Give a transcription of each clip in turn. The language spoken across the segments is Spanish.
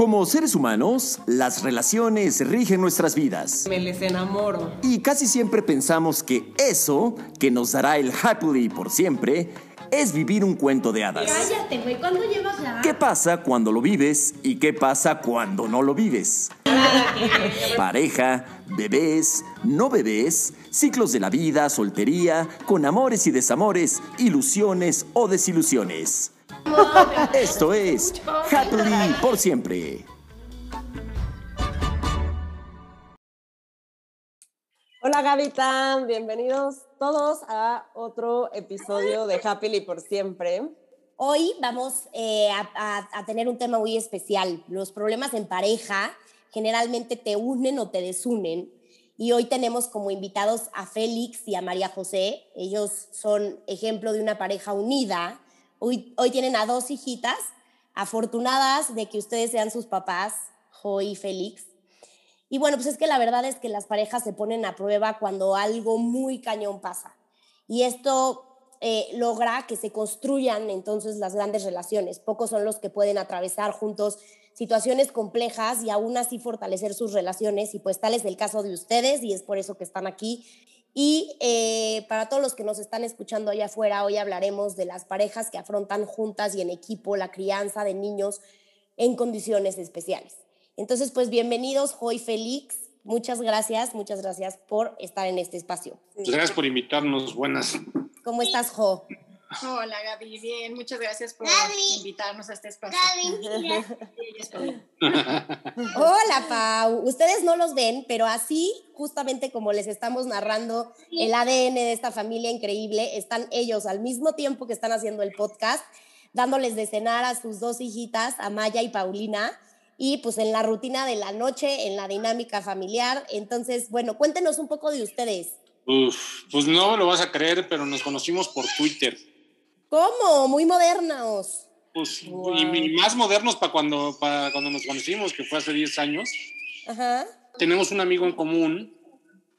Como seres humanos, las relaciones rigen nuestras vidas. Me les enamoro. Y casi siempre pensamos que eso, que nos dará el happily por siempre, es vivir un cuento de hadas. Cállate, güey, ¿cuándo llevas ya? ¿Qué pasa cuando lo vives y qué pasa cuando no lo vives? Pareja, bebés, no bebés, ciclos de la vida, soltería, con amores y desamores, ilusiones o desilusiones. Esto es Happily por siempre. Hola Gavita, bienvenidos todos a otro episodio de Happily por siempre. Hoy vamos eh, a, a- a tener un tema muy especial. Los problemas en pareja generalmente te unen o te desunen. Y hoy tenemos como invitados a Félix y a María José. Ellos son ejemplo de una pareja unida. Hoy, tienen a dos hijitas, afortunadas de que ustedes sean sus papás, Jo y Félix. Y bueno, pues es que la verdad es que las parejas se ponen a prueba cuando algo muy cañón pasa. Y esto eh, logra que se construyan entonces las grandes relaciones. Pocos son los que pueden atravesar juntos situaciones complejas y aún así fortalecer sus relaciones. Y pues tal es el caso de ustedes y es por eso que están aquí. Y eh, para todos los que nos están escuchando allá afuera, hoy hablaremos de las parejas que afrontan juntas y en equipo la crianza de niños en condiciones especiales. Entonces, pues bienvenidos, Joy Félix. Muchas gracias, muchas gracias por estar en este espacio. Pues gracias por invitarnos. Buenas. ¿Cómo estás, Jo? Hola Gaby, bien, muchas gracias por Gaby. invitarnos a este espacio. Gaby. Hola, Pau. Ustedes no los ven, pero así, justamente como les estamos narrando el ADN de esta familia increíble, están ellos al mismo tiempo que están haciendo el podcast, dándoles de cenar a sus dos hijitas, Amaya y Paulina, y pues en la rutina de la noche, en la dinámica familiar. Entonces, bueno, cuéntenos un poco de ustedes. Uf, pues no lo vas a creer, pero nos conocimos por Twitter. ¿Cómo? Muy modernos. Pues, Wow. y, más modernos para cuando, para cuando nos conocimos, que fue hace 10 años. Ajá. Tenemos un amigo en común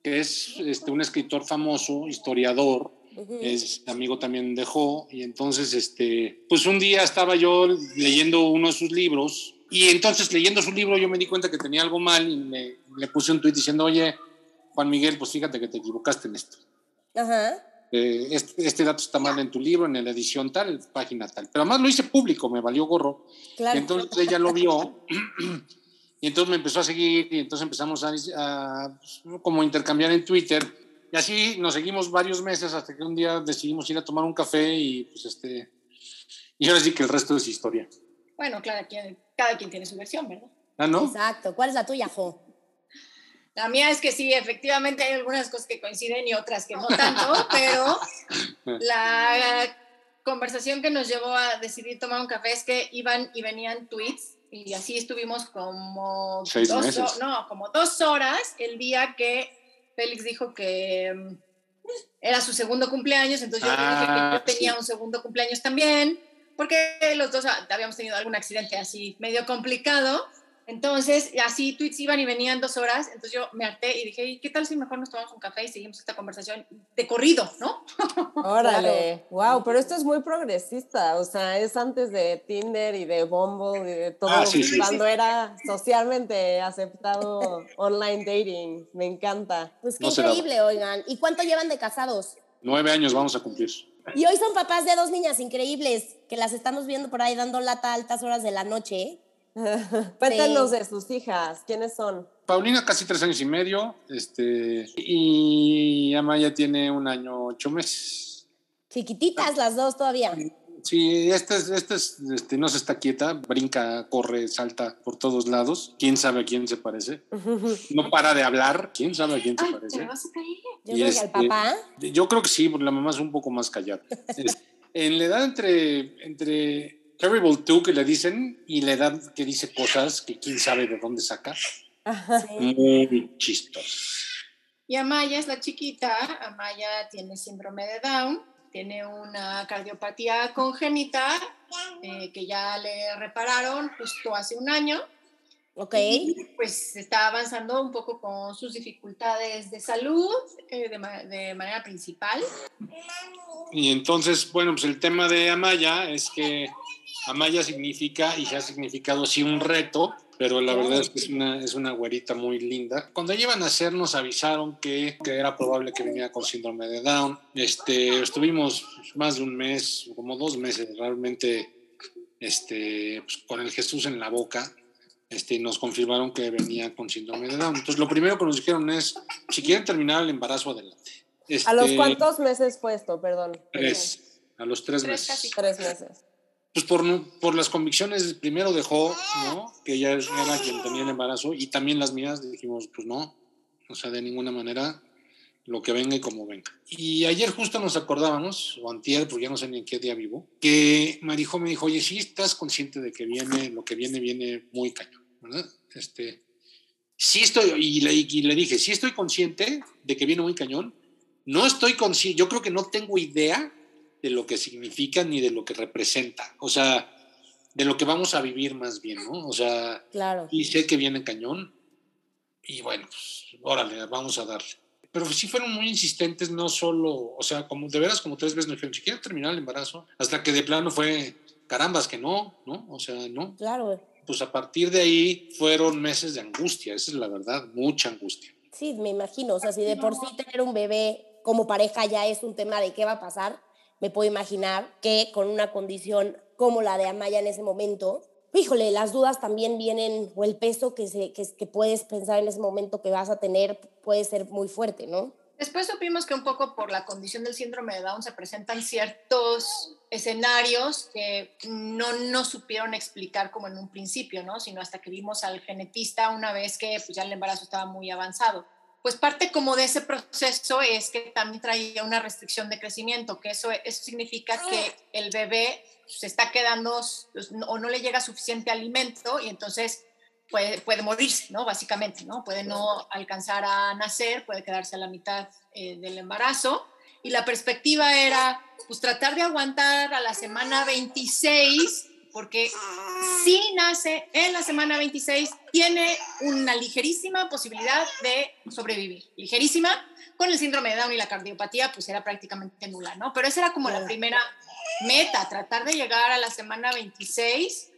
que es este, un escritor famoso, historiador, Ujú. es amigo también de Jo, y entonces, este, pues un día estaba yo leyendo uno de sus libros, y entonces leyendo su libro yo me di cuenta que tenía algo mal y me, le puse un tuit diciendo, oye, Juan Miguel, pues fíjate que te equivocaste en esto. Ajá. Eh, este, este dato está mal en tu libro, en la edición tal, página tal. Pero además lo hice público, me valió gorro. Claro. Y entonces ella lo vio y entonces me empezó a seguir y entonces empezamos a, a, pues, como intercambiar en Twitter y así nos seguimos varios meses hasta que un día decidimos ir a tomar un café y pues este y ahora sí que el resto es historia. Bueno, claro, cada quien tiene su versión, ¿verdad? ¿Ah, no? Exacto. ¿Cuál es la tuya, Jo? La mía es que sí, efectivamente hay algunas cosas que coinciden y otras que no tanto, pero la conversación que nos llevó a decidir tomar un café es que iban y venían tweets y así estuvimos como Seis dos, meses. no, como dos horas el día que Félix dijo que mm, era su segundo cumpleaños, entonces yo dije que Ah, yo tenía sí. un segundo cumpleaños también, porque los dos habíamos tenido algún accidente así medio complicado. Entonces, así tweets iban y venían dos horas, entonces yo me harté y dije, "¿Y ¿qué tal si mejor nos tomamos un café y seguimos esta conversación de corrido, no? Órale, wow, pero esto es muy progresista, o sea, es antes de Tinder y de Bumble y de todo, Ah, sí, sí, cuando era socialmente aceptado online dating, me encanta. Pues qué No increíble, oigan. ¿Y cuánto llevan de casados? Nueve años vamos a cumplir. Y hoy son papás de dos niñas increíbles que las estamos viendo por ahí dando lata a altas horas de la noche. Cuéntanos Sí. de sus hijas, ¿quiénes son? Paulina casi tres años y medio, este, y Amaya tiene un año ocho meses. Chiquititas las dos todavía. Sí, esta es, esta es, este, no se está quieta, brinca, corre, salta por todos lados. ¿Quién sabe a quién se parece? No para de hablar. ¿Quién sabe a quién se Ay, te parece? me vas a caer. Yo Y creo que este- al papá. Yo creo que sí, porque la mamá es un poco más callada. En la edad entre, entre Terrible Two, que le dicen, y la edad que dice cosas que quién sabe de dónde saca, Sí. muy chistosos. Y Amaya es la chiquita, Amaya tiene síndrome de Down, tiene una cardiopatía congénita eh, que ya le repararon justo hace un año. Ok. Y, pues está avanzando un poco con sus dificultades de salud eh, de, ma- de manera principal. Y entonces, bueno, pues el tema de Amaya es que Amaya significa y se ha significado así un reto, pero la verdad es que es una, es una güerita muy linda. Cuando ella iba a nacer nos avisaron que, que era probable que viniera con síndrome de Down. Este, estuvimos más de un mes, como dos meses realmente este, pues, con el Jesús en la boca. Este, y nos confirmaron que venía con síndrome de Down. Entonces, lo primero que nos dijeron es, si quieren terminar el embarazo, adelante. ¿A los Este, cuántos meses fue esto? Perdón. Tres, a los tres, Tres meses. casi. Tres meses. Pues por, por las convicciones, primero dejó, ¿no? Que ella era quien tenía el embarazo y también las mías dijimos, pues no, o sea, de ninguna manera, lo que venga y como venga. Y ayer justo nos acordábamos, o antier, porque ya no sé ni en qué día vivo, que Marijo me dijo, oye, sí estás consciente de que viene, lo que viene, viene muy cañón, ¿verdad? Este, sí estoy, y le, y le dije, sí estoy consciente de que viene muy cañón, no estoy consciente, yo creo que no tengo idea de lo que significa ni de lo que representa, o sea, de lo que vamos a vivir más bien, ¿no? O sea, Claro. y sé que viene cañón, y bueno, pues, órale, vamos a darle. Pero sí fueron muy insistentes, no solo, o sea, como de veras como tres veces nos dijeron, si quieren terminar el embarazo, hasta que de plano fue, carambas, que no, ¿no? O sea, no. Claro. Pues a partir de ahí fueron meses de angustia, esa es la verdad, mucha angustia. Sí, me imagino. O sea, si de por sí tener un bebé como pareja ya es un tema de qué va a pasar, me puedo imaginar que con una condición como la de Amaya en ese momento, híjole, las dudas también vienen, o el peso que, se, que, puedes pensar en ese momento que vas a tener puede ser muy fuerte, ¿no? Después supimos que un poco por la condición del síndrome de Down se presentan ciertos escenarios que no nos supieron explicar como en un principio, ¿no? Sino hasta que vimos al genetista una vez que pues, ya el embarazo estaba muy avanzado. Pues parte como de ese proceso es que también traía una restricción de crecimiento, que eso, eso significa que el bebé se está quedando pues, o no le llega suficiente alimento y entonces puede, puede morirse, ¿no? Básicamente, ¿no? Puede no alcanzar a nacer, puede quedarse a la mitad eh, del embarazo. Y la perspectiva era, pues, tratar de aguantar a la semana 26, porque si nace en la semana 26, tiene una ligerísima posibilidad de sobrevivir. Ligerísima, con el síndrome de Down y la cardiopatía, pues era prácticamente nula, ¿no? Pero esa era como la primera meta, tratar de llegar a la semana 26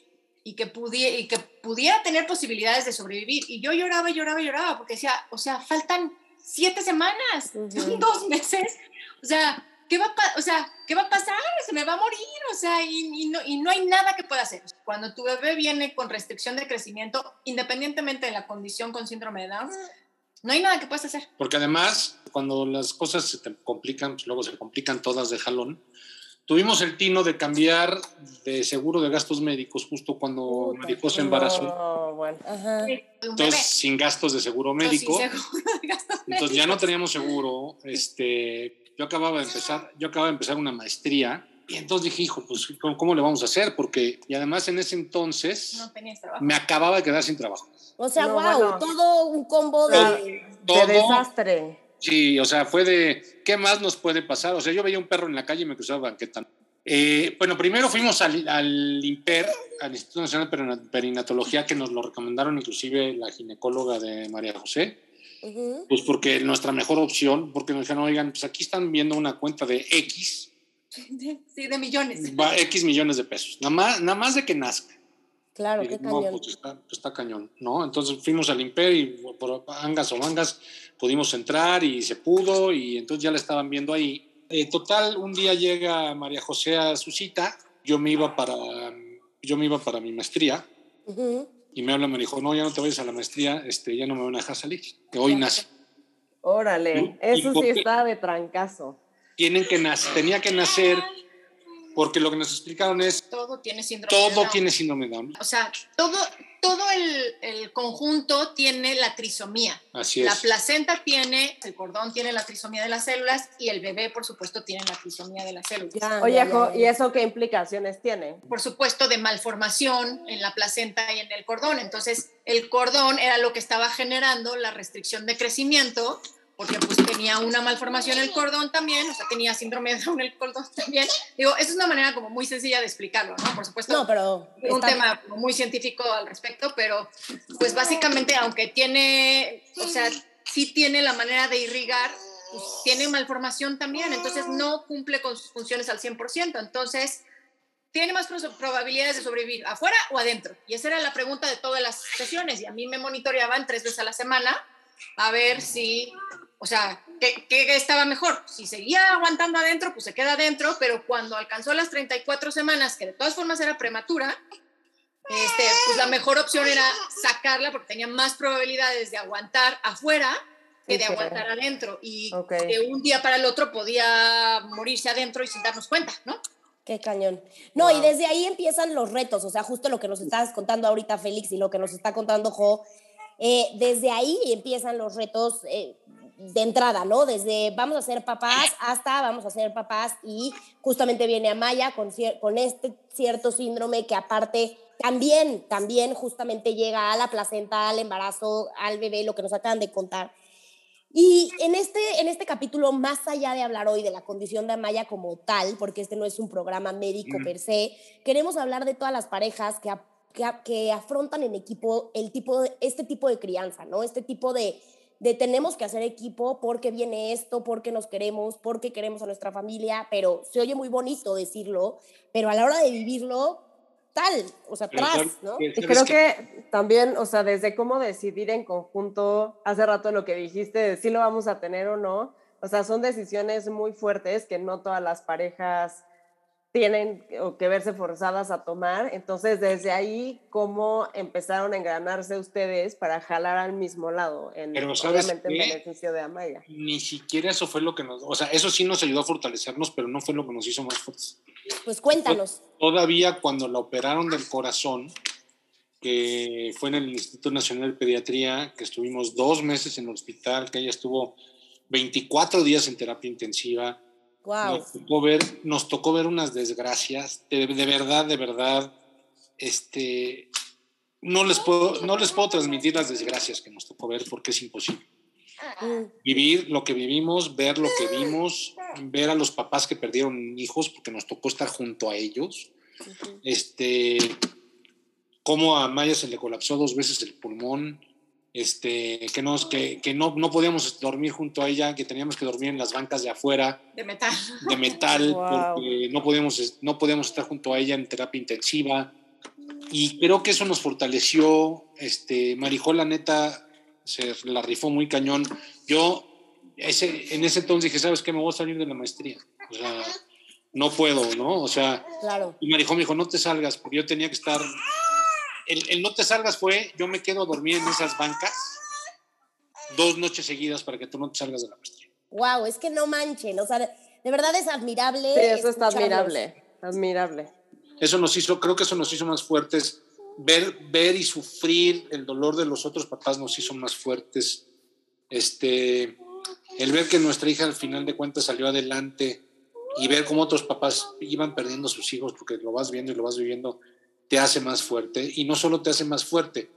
y que, pudiera, y que pudiera tener posibilidades de sobrevivir. Y yo lloraba, lloraba, lloraba, porque decía, o sea, faltan siete semanas, Ujú. son dos meses, o sea, ¿qué va, a o sea, ¿qué va a pasar? Se me va a morir, o sea, y, y no, y no hay nada que pueda hacer. Cuando tu bebé viene con restricción de crecimiento, independientemente de la condición con síndrome de Down, no hay nada que puedas hacer. Porque además, cuando las cosas se te complican, pues luego se complican todas de jalón. Tuvimos el tino de cambiar de seguro de gastos médicos justo cuando Puta, Marijo se embarazó. No, bueno. Entonces, sin gastos de seguro médico. seguro de gastos Entonces ya no teníamos seguro. Este, yo acababa de empezar, yo acababa de empezar una maestría y entonces dije, hijo, pues ¿cómo, cómo le vamos a hacer? Porque y además en ese entonces No tenías trabajo. me acababa de quedar sin trabajo. O sea, No, wow, bueno. todo un combo de... Todo. De desastre. Sí, o sea, fue de ¿qué más nos puede pasar? O sea, yo veía un perro en la calle y me cruzaba banqueta. Eh, bueno, primero fuimos al, al IMPER, al Instituto Nacional de Perina- Perinatología, que nos lo recomendaron inclusive la ginecóloga de María José. Pues porque nuestra mejor opción, porque nos dijeron, oigan, pues aquí están viendo una cuenta de X, Sí, de millones. va X millones de pesos, nada más, nada más de que nazca. Claro, Y qué no, cañón. pues está, pues está cañón, ¿no? Entonces fuimos al Imper y por angas o mangas pudimos entrar y se pudo y entonces ya la estaban viendo ahí. Eh, total, un día llega María José a su cita, yo me iba para, yo me iba para mi maestría Ujú. Y me habla, me dijo, no, ya no te vayas a la maestría, este, ya no me van a dejar salir, que hoy nace. Órale, ¿Y- eso y sí está de trancazo. Tienen que nacer, tenía que nacer porque lo que nos explicaron es, Todo tiene síndrome de todo Down. tiene síndrome de Down. O sea, todo, todo el, el conjunto tiene la trisomía. Así La es. placenta tiene, el cordón tiene la trisomía de las células y el bebé, por supuesto, tiene la trisomía de las células. Ya, Oye, ya, Jo, ya, ¿y eso qué implicaciones tiene? Por supuesto, de malformación en la placenta y en el cordón. Entonces, el cordón era lo que estaba generando la restricción de crecimiento, porque pues tenía una malformación el cordón también, o sea, tenía síndrome de Down el cordón también. Digo, esa es una manera como muy sencilla de explicarlo, ¿no? Por supuesto, No, pero... un está- tema muy científico al respecto, pero pues básicamente aunque tiene, o sea, sí tiene la manera de irrigar, pues tiene malformación también, entonces no cumple con sus funciones al 100%. Entonces, tiene más probabilidades de sobrevivir, afuera o adentro? Y esa era la pregunta de todas las sesiones y a mí me monitoreaban tres veces a la semana a ver si, o sea, ¿qué, qué estaba mejor? Si seguía aguantando adentro, pues se queda adentro, pero cuando alcanzó las 34 semanas, que de todas formas era prematura, este, pues la mejor opción era sacarla porque tenía más probabilidades de aguantar afuera que de aguantar adentro y de un día para el otro podía morirse adentro y sin darnos cuenta, ¿no? Qué cañón. No, y desde ahí empiezan los retos, o sea, justo lo que nos estás contando ahorita Félix y lo que nos está contando Jo, eh, desde ahí empiezan los retos eh, de entrada, ¿no? Desde vamos a ser papás hasta vamos a ser papás y justamente viene Amaya con, con este cierto síndrome que aparte también, también justamente llega a la placenta, al embarazo, al bebé, lo que nos acaban de contar. Y en este, en este capítulo, más allá de hablar hoy de la condición de Amaya como tal, porque este no es un programa médico per se, queremos hablar de todas las parejas que, que, afrontan en equipo el tipo de, este tipo de crianza, ¿no? Este tipo de, de tenemos que hacer equipo porque viene esto, porque nos queremos, porque queremos a nuestra familia, pero se oye muy bonito decirlo, pero a la hora de vivirlo, tal, o sea, atrás, ¿no? Y creo que también, o sea, desde cómo decidir en conjunto, hace rato lo que dijiste, de si lo vamos a tener o no, o sea, son decisiones muy fuertes que no todas las parejas tienen que verse forzadas a tomar. Entonces, desde ahí, ¿cómo empezaron a engranarse ustedes para jalar al mismo lado? En, Pero, obviamente en beneficio de Amaya. Ni siquiera eso fue lo que nos... O sea, eso sí nos ayudó a fortalecernos, pero no fue lo que nos hizo más fuertes. Pues cuéntanos. Todavía cuando la operaron del corazón, que fue en el Instituto Nacional de Pediatría, que estuvimos dos meses en el hospital, que ella estuvo 24 días en terapia intensiva, nos, tocó ver, nos tocó ver unas desgracias, de, verdad, de verdad, este, no les, puedo, no les puedo transmitir las desgracias que nos tocó ver porque es imposible. Mm. Vivir lo que vivimos, ver lo que vimos, ver a los papás que perdieron hijos porque nos tocó estar junto a ellos. Este, cómo a Maya se le colapsó dos veces el pulmón, este, que, nos, que, que no, no, podíamos dormir junto a ella, que teníamos que dormir en las bancas de afuera. De metal. De metal, porque no podíamos, no podíamos estar junto a ella en terapia intensiva. Y creo que eso nos fortaleció. Este, Marijola, neta, se la rifó muy cañón. Yo ese, en ese entonces dije, ¿sabes qué? Me voy a salir de la maestría. O sea, no puedo, ¿no? O sea, claro. y Marijola me dijo, no te salgas, porque yo tenía que estar el, no te salgas fue, yo me quedo a dormir en esas bancas dos noches seguidas para que tú no te salgas de la maestría. Wow, es que no manchen, o sea, de verdad es admirable. Sí, eso está admirable, admirable. Eso nos hizo, creo que eso nos hizo más fuertes. Ver, ver y sufrir el dolor de los otros papás nos hizo más fuertes. Este, el ver que nuestra hija al final de cuentas salió adelante y ver cómo otros papás iban perdiendo a sus hijos, porque lo vas viendo y lo vas viviendo, te hace más fuerte y no solo te hace más fuerte,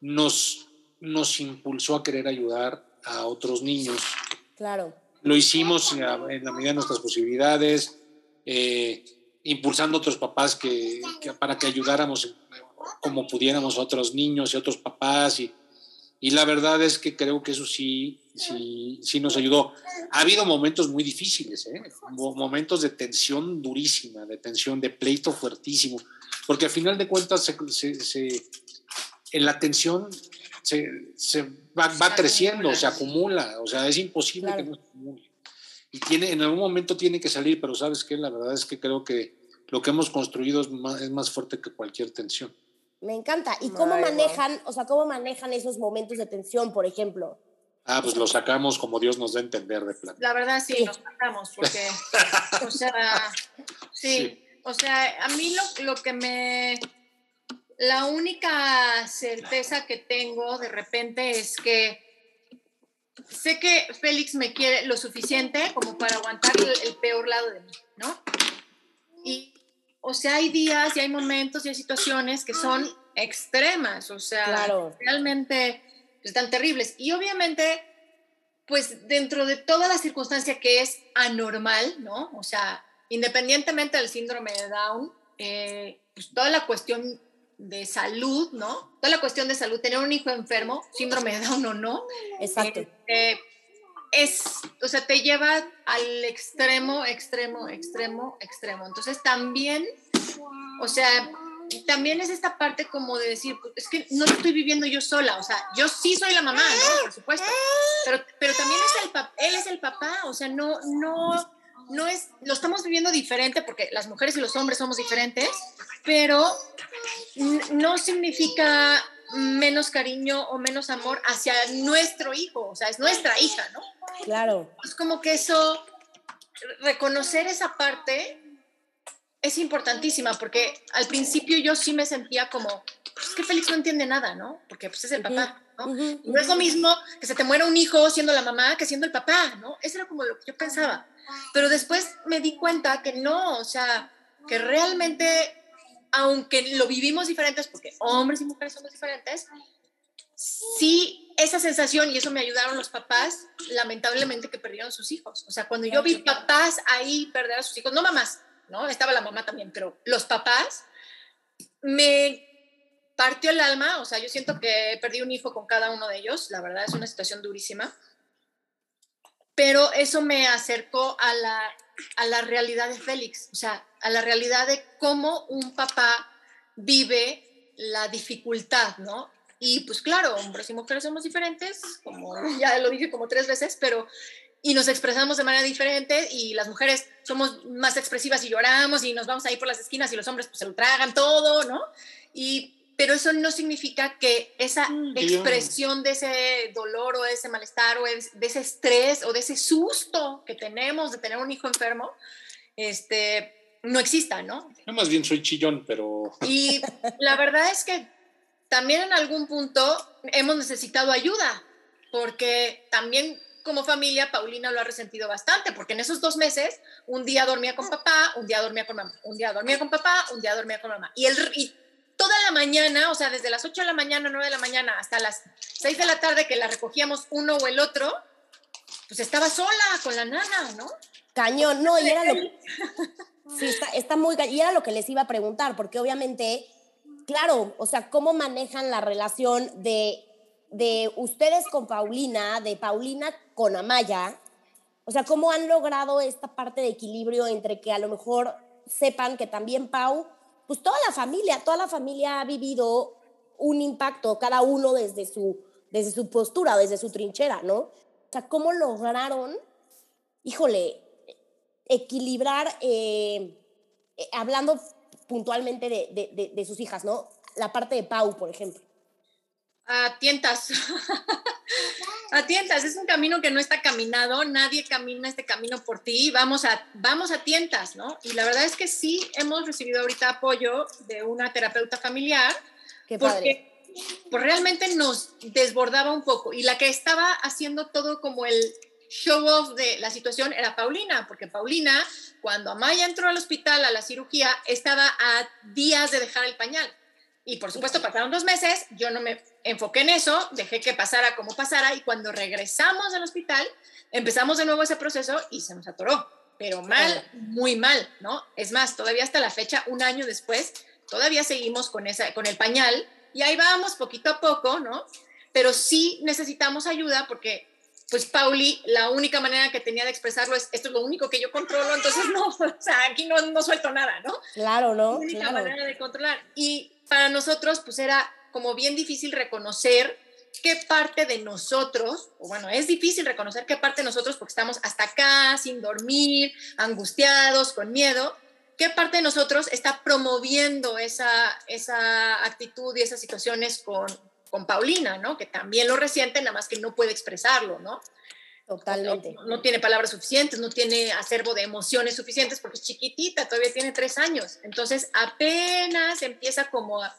nos, nos impulsó a querer ayudar a otros niños. Claro. Lo hicimos en la, medida de nuestras posibilidades, eh, impulsando a otros papás que, para que ayudáramos como pudiéramos a otros niños y otros papás y, y la verdad es que creo que eso sí, sí, sí nos ayudó. Ha habido momentos muy difíciles, ¿eh? momentos de tensión durísima, de tensión, de pleito fuertísimo, porque al final de cuentas se, en la tensión se, va, creciendo, se acumula, o sea, es imposible que no se acumule. Y tiene, en algún momento tiene que salir, pero sabes qué, la verdad es que creo que lo que hemos construido es más, es más fuerte que cualquier tensión. Me encanta. ¿Y cómo manejan, o sea, cómo manejan esos momentos de tensión, por ejemplo? Ah, pues lo sacamos como Dios nos da a entender de plan. La verdad sí, lo sacamos, porque, o sea, sí, o sea, a mí lo, lo que me, la única certeza que tengo de repente es que sé que Félix me quiere lo suficiente como para aguantar el, peor lado de mí, ¿no? Y, o sea, hay días y hay momentos y hay situaciones que son extremas, o sea, realmente están terribles. Y obviamente, pues dentro de toda la circunstancia que es anormal, ¿no? O sea, independientemente del síndrome de Down, eh, pues toda la cuestión de salud, ¿no? Toda la cuestión de salud, tener un hijo enfermo, síndrome de Down o no. Exacto. Este, es, o sea, te lleva al extremo, extremo, extremo, extremo. Entonces también O sea, también es esta parte como de decir, pues, es que no lo estoy viviendo yo sola, o sea, yo sí soy la mamá, ¿no? Por supuesto, pero, pero también es el él es el papá, o sea, no, no, no es, lo estamos viviendo diferente porque las mujeres y los hombres somos diferentes, pero no significa menos cariño o menos amor hacia nuestro hijo, o sea, es nuestra hija, ¿no? Claro. Es como que eso, reconocer esa parte es importantísima porque al principio yo sí me sentía como, pues es que Félix no entiende nada, ¿no? Porque pues es el papá, ¿no? No es lo mismo que se te muera un hijo siendo la mamá que siendo el papá, ¿no? Eso era como lo que yo pensaba. Pero después me di cuenta que no, o sea, que realmente, aunque lo vivimos diferentes, porque hombres y mujeres somos diferentes, sí esa sensación, y eso me ayudaron los papás, lamentablemente que perdieron sus hijos. O sea, cuando yo vi papás ahí perder a sus hijos, no mamás, ¿no? Estaba la mamá también, pero los papás, me partió el alma, o sea, yo siento que perdí un hijo con cada uno de ellos, la verdad es una situación durísima, pero eso me acercó a la, a la realidad de Félix, o sea, a la realidad de cómo un papá vive la dificultad, ¿no? Y pues claro, hombres y mujeres somos diferentes, como ya lo dije como tres veces, pero y nos expresamos de manera diferente y las mujeres somos más expresivas y lloramos y nos vamos ahí por las esquinas y los hombres pues se lo tragan todo, ¿no? Y pero eso no significa que esa expresión de ese dolor o de ese malestar o de ese estrés o de ese susto que tenemos de tener un hijo enfermo, este, no exista, ¿no? Yo más bien soy chillón, pero... Y la verdad es que también en algún punto hemos necesitado ayuda, porque también como familia, Paulina lo ha resentido bastante, porque en esos dos meses, un día dormía con papá, un día dormía con mamá, un día dormía con papá, un día dormía con mamá. Y, el, y toda la mañana, o sea, desde las 8 de la mañana, 9 de la mañana, hasta las 6 de la tarde que la recogíamos uno o el otro, pues estaba sola con la nana, ¿no? Cañón, no, y era lo que... Sí, está, está muy... Y era lo que les iba a preguntar, porque obviamente, claro, o sea, ¿cómo manejan la relación de de ustedes con Paulina, de Paulina con Amaya, o sea, cómo han logrado esta parte de equilibrio entre que a lo mejor sepan que también Pau, pues toda la familia, toda la familia ha vivido un impacto, cada uno desde su, desde su postura, desde su trinchera, ¿no? O sea, ¿cómo lograron, híjole, equilibrar, eh, eh, hablando puntualmente de, de sus hijas, ¿no? La parte de Pau, por ejemplo a tientas. a tientas, es un camino que no está caminado, nadie camina este camino por ti, vamos a, vamos a tientas, ¿no? Y la verdad es que sí hemos recibido ahorita apoyo de una terapeuta familiar, Qué porque pues realmente nos desbordaba un poco y la que estaba haciendo todo como el show off de la situación era Paulina, porque Paulina, cuando Amaya entró al hospital a la cirugía, estaba a días de dejar el pañal. Y por supuesto pasaron dos meses, yo no me enfoqué en eso, dejé que pasara como pasara y cuando regresamos al hospital empezamos de nuevo ese proceso y se nos atoró, pero mal, muy mal, ¿no? Es más, todavía hasta la fecha, un año después, todavía seguimos con, esa, con el pañal y ahí vamos poquito a poco, ¿no? Pero sí necesitamos ayuda porque pues Pauli, la única manera que tenía de expresarlo es, esto es lo único que yo controlo, entonces no, o sea, aquí no, no suelto nada, ¿no? Claro, ¿no? La única manera de controlar. Y para nosotros, pues era como bien difícil reconocer qué parte de nosotros, o bueno, es difícil reconocer qué parte de nosotros, porque estamos hasta acá, sin dormir, angustiados, con miedo, qué parte de nosotros está promoviendo esa, esa actitud y esas situaciones con, con Paulina, ¿no? Que también lo resiente, nada más que no puede expresarlo, ¿no? Totalmente. No, no, tiene palabras suficientes, no tiene acervo de emociones suficientes porque es chiquitita, todavía tiene tres años. Entonces apenas empieza como a,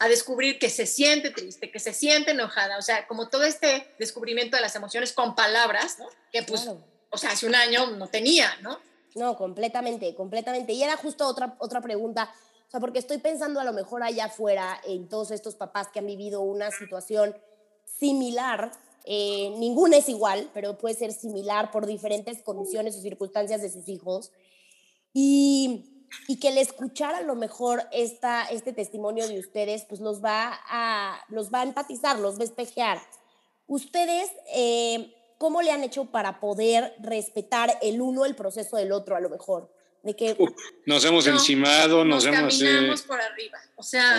a, descubrir que se siente triste, que se siente enojada, o sea, como todo este descubrimiento de las emociones con palabras, ¿no? Que pues, o sea, hace un año no tenía, ¿no? No, completamente, completamente. Y era justo otra, otra pregunta, o sea, porque estoy pensando a lo mejor allá afuera en todos estos papás que han vivido una situación similar eh, ninguna es igual, pero puede ser similar por diferentes condiciones o circunstancias de sus hijos. Y, y que el escuchar a lo mejor esta, este testimonio de ustedes, pues los va a, los va a empatizar, los va a espejear. Ustedes, eh, ¿cómo le han hecho para poder respetar el uno el proceso del otro a lo mejor? De que nos hemos encimado, nos, hemos... Caminamos por arriba. O sea,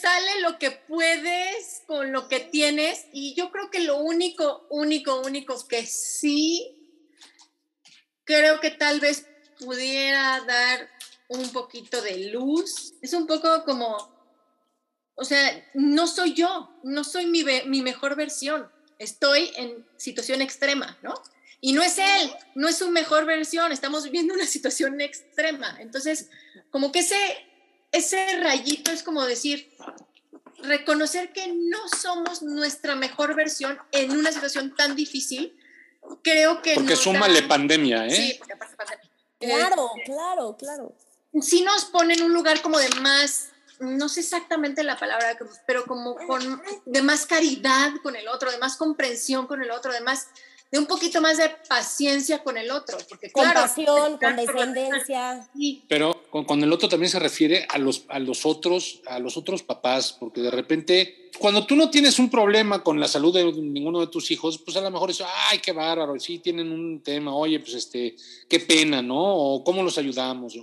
sale lo que puedes con lo que tienes y yo creo que lo único, único, único que sí creo que tal vez pudiera dar un poquito de luz es un poco como, o sea, no soy yo, no soy mi, mi mejor versión, estoy en situación extrema, ¿no? Y no es él, no es su mejor versión, estamos viviendo una situación extrema. Entonces, como que ese, ese rayito es como decir, reconocer que no somos nuestra mejor versión en una situación tan difícil, creo que... Porque súmale pandemia, ¿eh? Sí, porque aparte pandemia. Claro, claro, claro. Sí nos pone en un lugar como de más, no sé exactamente la palabra, pero como con, de más caridad con el otro, de más comprensión con el otro, de más de un poquito más de paciencia con el otro. Porque, Compasión, condescendencia. Pero con, con, el otro también se refiere a los, a los otros, a los otros papás, porque de repente, cuando tú no tienes un problema con la salud de ninguno de tus hijos, pues a lo mejor es, ay, qué bárbaro, sí tienen un tema, oye, pues este, qué pena, ¿no? O cómo los ayudamos.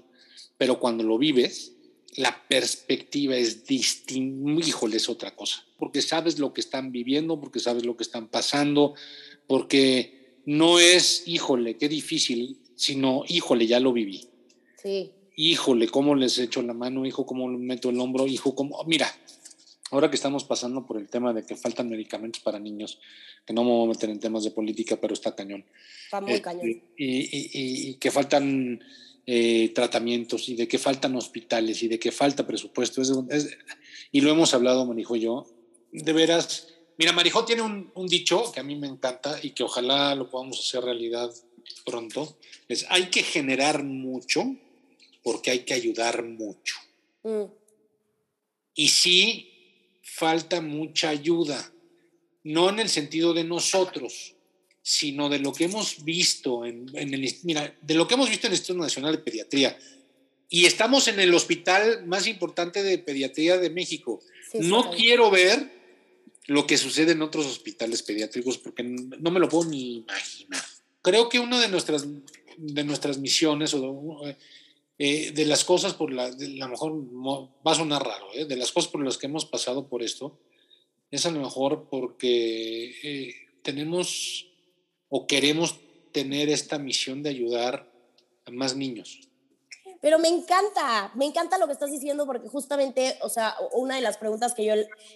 Pero cuando lo vives, la perspectiva es distinta, híjole, es otra cosa, porque sabes lo que están viviendo, porque sabes lo que están pasando, porque no es, híjole, qué difícil, sino, híjole, ya lo viví. Sí. Híjole, cómo les echo la mano, hijo, cómo le meto el hombro, hijo, cómo, mira, ahora que estamos pasando por el tema de que faltan medicamentos para niños, que no me voy a meter en temas de política, pero está cañón. Está muy eh, cañón. Y, que faltan eh, tratamientos y de que faltan hospitales y de que falta presupuesto. y lo hemos hablado, Manijo y yo. De veras, Mira, Marijó tiene un, dicho que a mí me encanta y que ojalá lo podamos hacer realidad pronto. Es, hay que generar mucho porque hay que ayudar mucho. Mm. Y sí, falta mucha ayuda, no en el sentido de nosotros, sino de lo que hemos visto en, el, mira, de lo que hemos visto en el Instituto Nacional de Pediatría. Y estamos en el hospital más importante de pediatría de México. no quiero ver lo que sucede en otros hospitales pediátricos porque no me lo puedo ni imaginar. Creo que una de nuestras, de nuestras misiones o de, eh, de las cosas por la, a lo mejor va a sonar raro, ¿eh? de las cosas por las que hemos pasado por esto, es a lo mejor porque eh, tenemos o queremos tener esta misión de ayudar a más niños. Pero me encanta, me encanta lo que estás diciendo porque justamente, o sea, una de las preguntas que yo,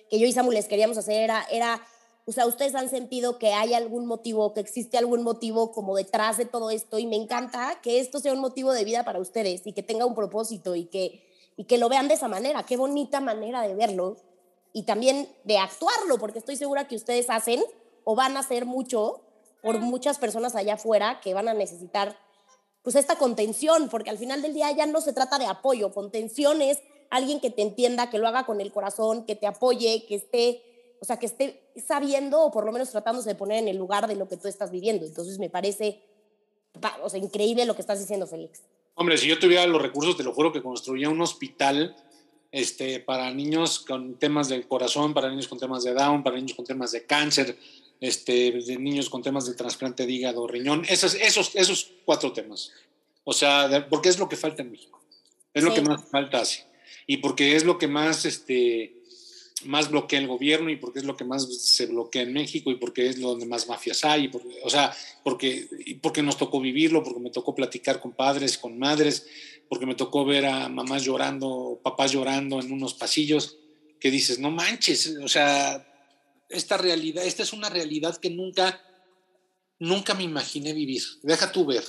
que yo y Samuel les queríamos hacer era, era, o sea, ustedes han sentido que hay algún motivo, que existe algún motivo como detrás de todo esto y me encanta que esto sea un motivo de vida para ustedes y que tenga un propósito y que, y que lo vean de esa manera. Qué bonita manera de verlo y también de actuarlo, porque estoy segura que ustedes hacen o van a hacer mucho por muchas personas allá afuera que van a necesitar pues esta contención, porque al final del día ya no se trata de apoyo, contención es alguien que te entienda, que lo haga con el corazón, que te apoye, que esté, o sea, que esté sabiendo o por lo menos tratándose de poner en el lugar de lo que tú estás viviendo. Entonces me parece, o sea, increíble lo que estás diciendo, Félix. Hombre, si yo tuviera los recursos, te lo juro que construía un hospital este, para niños con temas del corazón, para niños con temas de Down, para niños con temas de cáncer, este, de niños con temas de trasplante de hígado, riñón, esos, esos, esos cuatro temas. O sea, porque es lo que falta en México. Es lo que más falta así. Y porque es lo que más, este, más bloquea el gobierno y porque es lo que más se bloquea en México y porque es donde más mafias hay. o sea, porque, porque nos tocó vivirlo, porque me tocó platicar con padres, con madres, porque me tocó ver a mamás llorando, papás llorando en unos pasillos, que dices, no manches, o sea, esta realidad, esta es una realidad que nunca, nunca me imaginé vivir. Deja tú ver,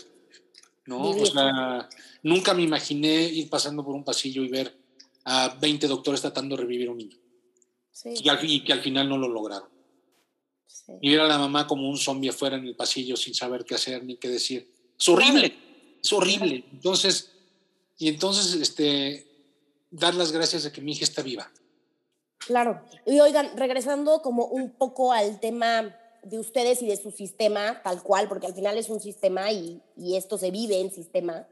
¿no? O sea, nunca me imaginé ir pasando por un pasillo y ver a 20 doctores tratando de revivir a un niño. Y, que al final no lo lograron. Y ver a la mamá como un zombie afuera en el pasillo sin saber qué hacer ni qué decir. Es horrible, es horrible. Entonces, y entonces, este, dar las gracias de que mi hija está viva. Claro. Y oigan, regresando como un poco al tema de ustedes y de su sistema, tal cual, porque al final es un sistema y, esto se vive en sistema.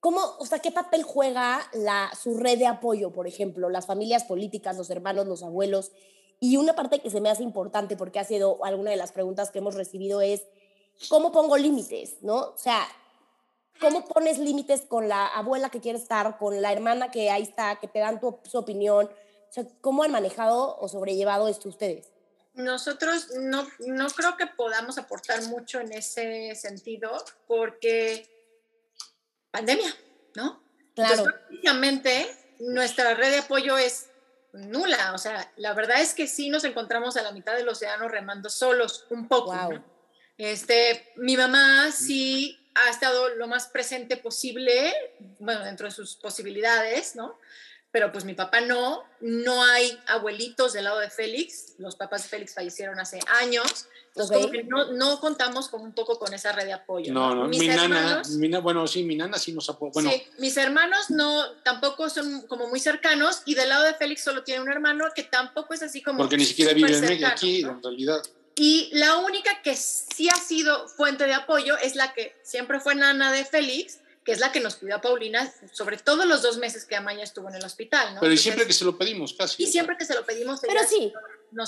¿Cómo, o sea, qué papel juega la, su red de apoyo, por ejemplo, las familias políticas, los hermanos, los abuelos? Y una parte que se me hace importante, porque ha sido alguna de las preguntas que hemos recibido, es ¿cómo pongo límites? ¿No? O sea, ¿cómo pones límites con la abuela que quiere estar, con la hermana que ahí está, que te dan tu, su opinión? O sea, ¿cómo han manejado o sobrellevado esto ustedes? Nosotros no, no creo que podamos aportar mucho en ese sentido porque pandemia, ¿no? Claro. Entonces, nuestra red de apoyo es nula. O sea, la verdad es que sí nos encontramos a la mitad del océano remando solos, un poco. ¿no? Este, mi mamá sí ha estado lo más presente posible, bueno, dentro de sus posibilidades, ¿no? Pero pues mi papá no, no hay abuelitos del lado de Félix, los papás de Félix fallecieron hace años, entonces como que no, no, contamos con un poco con esa red de apoyo. No, no, mi nana, mi, bueno, sí, mi nana sí nos apoya. Bueno. Sí, mis hermanos no, tampoco son como muy cercanos y del lado de Félix solo tiene un hermano que tampoco es así como... Porque ni siquiera vive en aquí, en realidad. Y la única que sí ha sido fuente de apoyo es la que siempre fue nana de Félix, que es la que nos cuidó a Paulina, sobre todo los dos meses que Amaya estuvo en el hospital, ¿no? Pero y siempre que se lo pedimos, casi. Y siempre que se lo pedimos. Pero sí,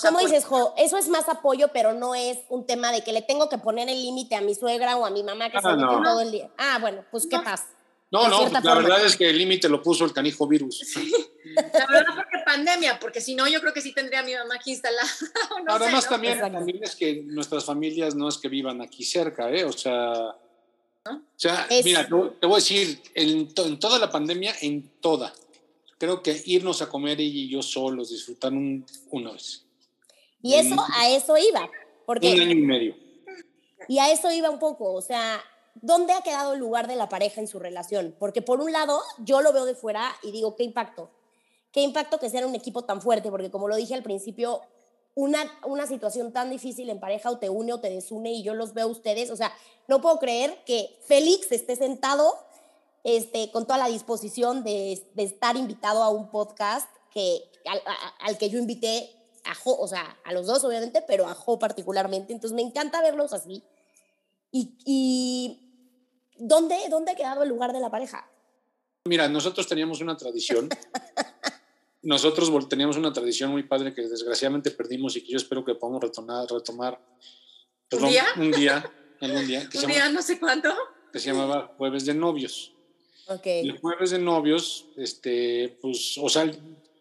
como dices, Jo, eso es más apoyo, pero no es un tema de que le tengo que poner el límite a mi suegra o a mi mamá que ah, se no. todo el día. Ah, bueno, pues qué pasa. No, no, la verdad es que el límite lo puso el canijo virus. Sí. La verdad porque pandemia, porque si no yo creo que sí tendría a mi mamá aquí instalada. Además también, también, es que nuestras familias no es que vivan aquí cerca, ¿eh? O sea, o sea mira, te, voy a decir, en, en, toda la pandemia, en toda, creo que irnos a comer ella y yo solos, disfrutar un, una vez. Y eso, a eso iba. Porque, un año y medio. Y a eso iba un poco, o sea, ¿dónde ha quedado el lugar de la pareja en su relación? Porque por un lado, yo lo veo de fuera y digo, ¿qué impacto? ¿Qué impacto que sea un equipo tan fuerte? Porque como lo dije al principio, una, una situación tan difícil en pareja o te une o te desune y yo los veo a ustedes, o sea, no puedo creer que Félix esté sentado este, con toda la disposición de, de estar invitado a un podcast que, al, al que yo invité a Jo, o sea, a los dos obviamente, pero a Jo particularmente. Entonces me encanta verlos así. Y, y ¿dónde, ¿dónde ha quedado el lugar de la pareja? Mira, nosotros teníamos una tradición. nosotros teníamos una tradición muy padre que desgraciadamente perdimos y que yo espero que podamos retomar. retomar ¿Un día? Un día, algún día. ¿Un día no sé cuánto? Que se llamaba Jueves de Novios. Ok. El Jueves de Novios, este, pues, o sea,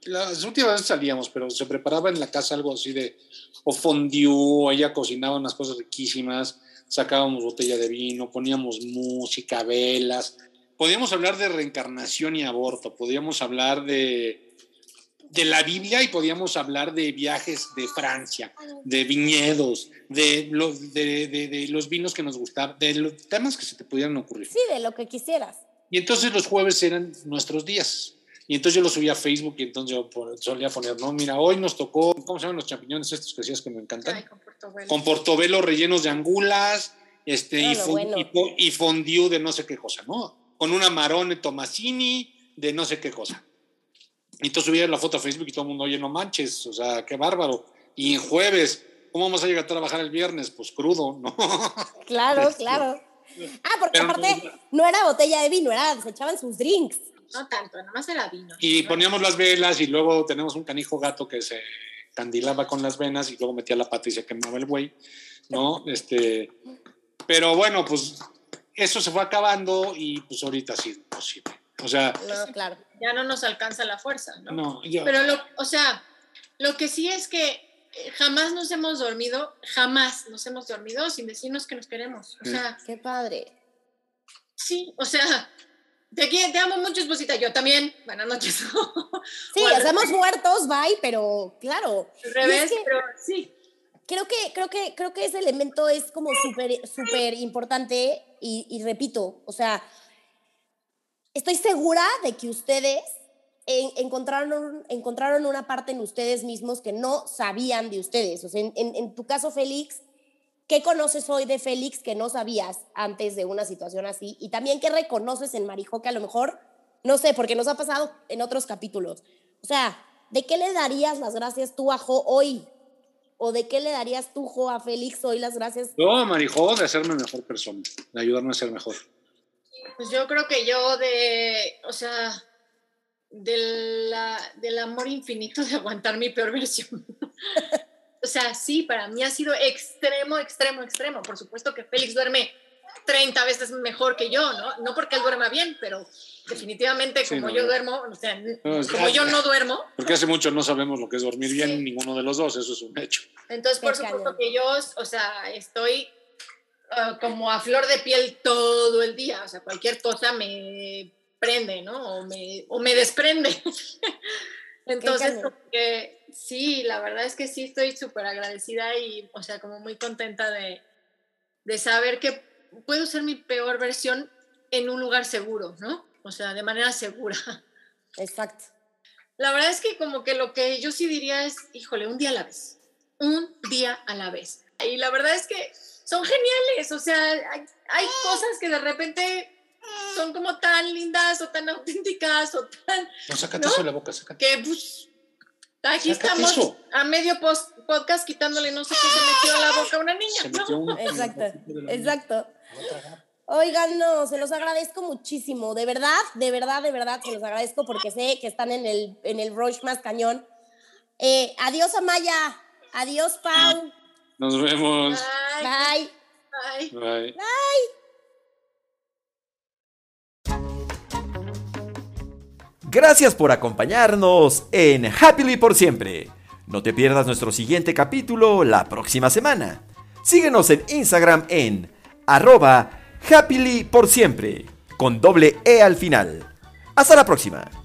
las últimas veces salíamos, pero se preparaba en la casa algo así de o fondue, ella cocinaba unas cosas riquísimas, sacábamos botella de vino, poníamos música, velas, podíamos hablar de reencarnación y aborto, podíamos hablar de, de la Biblia y podíamos hablar de viajes de Francia, de viñedos, de los, de, de los vinos que nos gustaban, de los temas que se te pudieran ocurrir. Sí, de lo que quisieras. Y entonces los jueves eran nuestros días. Y entonces yo lo subía a Facebook y entonces yo solía poner, no, mira, hoy nos tocó, ¿cómo se llaman los champiñones estos que decías que me encantan? con portobelo. Con portobelo rellenos de angulas, este, y, y, fondue de no sé qué cosa, ¿no? Con una marone tomasini de no sé qué cosa. Y entonces subía la foto a Facebook y todo el mundo, oye, no manches, o sea, qué bárbaro. Y en jueves, ¿cómo vamos a llegar a trabajar el viernes? Pues crudo, ¿no? Claro, claro. Ah, porque aparte no era botella de vino, era, se echaban sus drinks. No tanto, nomás era vino. Y poníamos las velas y luego tenemos un canijo gato que se candilaba con las venas y luego metía la pata y se quemaba el güey, ¿no? Este, pero bueno, pues eso se fue acabando y pues ahorita sí imposible. O sea, claro. ya no nos alcanza la fuerza, ¿no? no Pero, lo, o sea, lo que sí es que eh, jamás nos hemos dormido, jamás nos hemos dormido sin decirnos que nos queremos. O sea, qué padre. Sí, o sea, te, te amo mucho, esposita. Yo también. Buenas noches. sí, hacemos muertos, bye, pero claro. Al revés, pero sí. Creo que, creo que, creo que ese elemento es como súper, súper importante y, repito, o sea, estoy segura de que ustedes encontraron, encontraron una parte en ustedes mismos que no sabían de ustedes. O sea, en, tu caso, Félix, ¿Qué conoces hoy de Félix que no sabías antes de una situación así? Y también qué reconoces en Marijo que a lo mejor, no sé, porque nos ha pasado en otros capítulos. O sea, ¿de qué le darías las gracias tú a Jo hoy? ¿O de qué le darías tú, Jo, a Félix hoy las gracias? No, a Marijo, de hacerme mejor persona, de ayudarme a ser mejor. Pues yo creo que yo de, o sea, del amor infinito de aguantar mi peor versión. o sea, sí, para mí ha sido extremo, extremo, extremo. Por supuesto que Félix duerme 30 veces mejor que yo, ¿no? No porque él duerma bien, pero definitivamente como yo duermo, o sea, como yo no duermo. Porque hace mucho no sabemos lo que es dormir bien ninguno de los dos, eso es un hecho. Entonces, por supuesto que yo, o sea, estoy ah, como a flor de piel todo el día, o sea, cualquier cosa me prende, ¿no? O me, o me desprende. Entonces, que, sí, la verdad es que sí estoy súper agradecida y, o sea, como muy contenta de, de saber que puedo ser mi peor versión en un lugar seguro, ¿no? O sea, de manera segura. Exacto. La verdad es que como que lo que yo sí diría es, híjole, un día a la vez, un día a la vez. Y la verdad es que son geniales, o sea, hay, cosas que de repente son como tan lindas o tan auténticas o tan... No, sácate eso de la boca, sácate. Que pues, aquí estamos a medio podcast quitándole no sé qué se metió a la boca a una niña. exacto, exacto. Oigan, no, se los agradezco muchísimo, de verdad, de verdad, de verdad, se los agradezco porque sé que están en el, en el rush más cañón. Eh, adiós, Amaya. Adiós, Pau. Nos vemos. Bye. Bye. Bye. Bye. Gracias por acompañarnos en Happily por siempre. No te pierdas nuestro siguiente capítulo la próxima semana. Síguenos en Instagram en arroba happily por siempre, con doble E al final. Hasta la próxima.